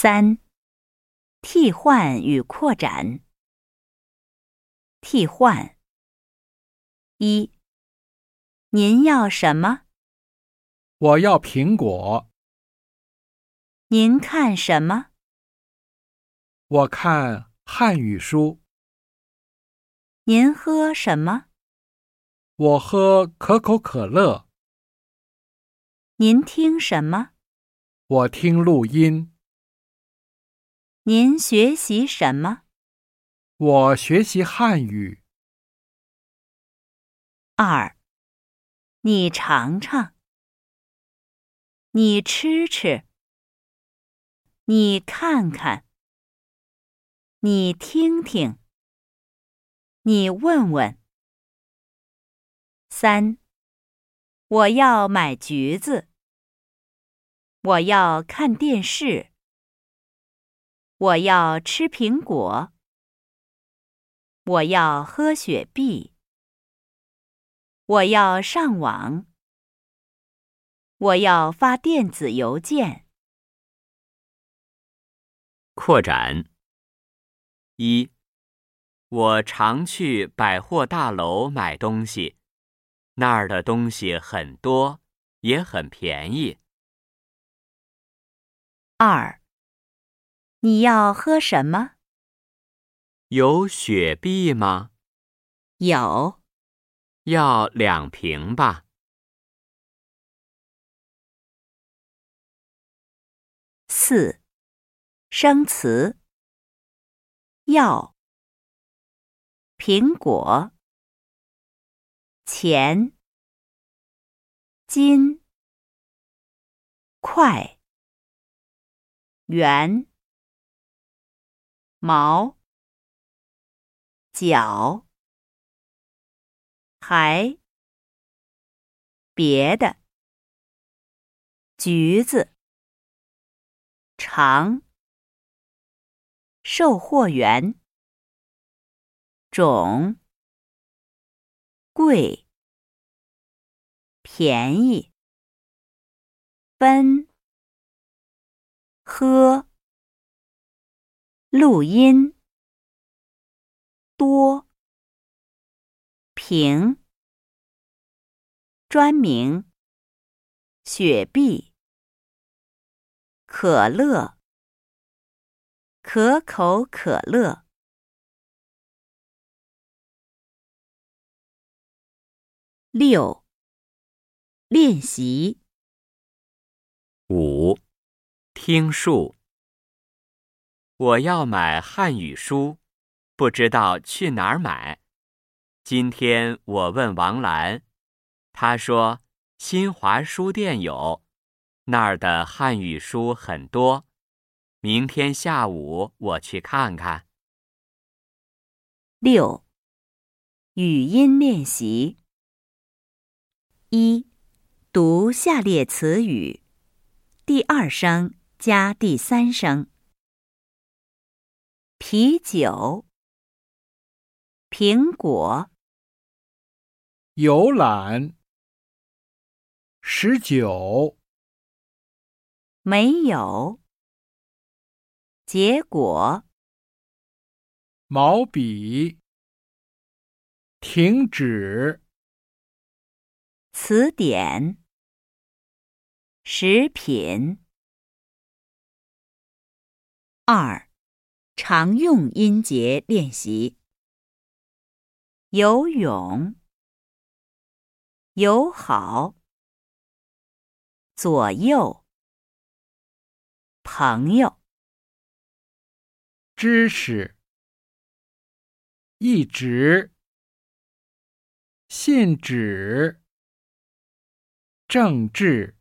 三、替换与扩展。替换。一、您要什么？我要苹果。您看什么？我看汉语书。您喝什么？我喝可口可乐。您听什么？我听录音。您学习什么？我学习汉语。二，你尝尝，你吃吃，你看看，你听听，你问问。三，我要买橘子，我要看电视。我要吃苹果。我要喝雪碧。我要上网。我要发电子邮件。扩展。一，我常去百货大楼买东西，那儿的东西很多，也很便宜。二。你要喝什么？有雪碧吗？有。要两瓶吧。四，生词。要。苹果。钱。金。快。圆。毛，脚，还，别的，橘子，长，售货员，种，贵，便宜，分，喝。录音，多，平，专名，雪碧，可乐，可口可乐。六，练习。五，听数。我要买汉语书，不知道去哪儿买。今天我问王兰，她说新华书店有，那儿的汉语书很多。明天下午我去看看。六，语音练习。一，读下列词语，第二声加第三声。啤酒，苹果，游览，十九，没有，结果，毛笔，停止，词典，食品，二。常用音节练习：游泳、友好、左右、朋友、知识、一直、信纸、政治。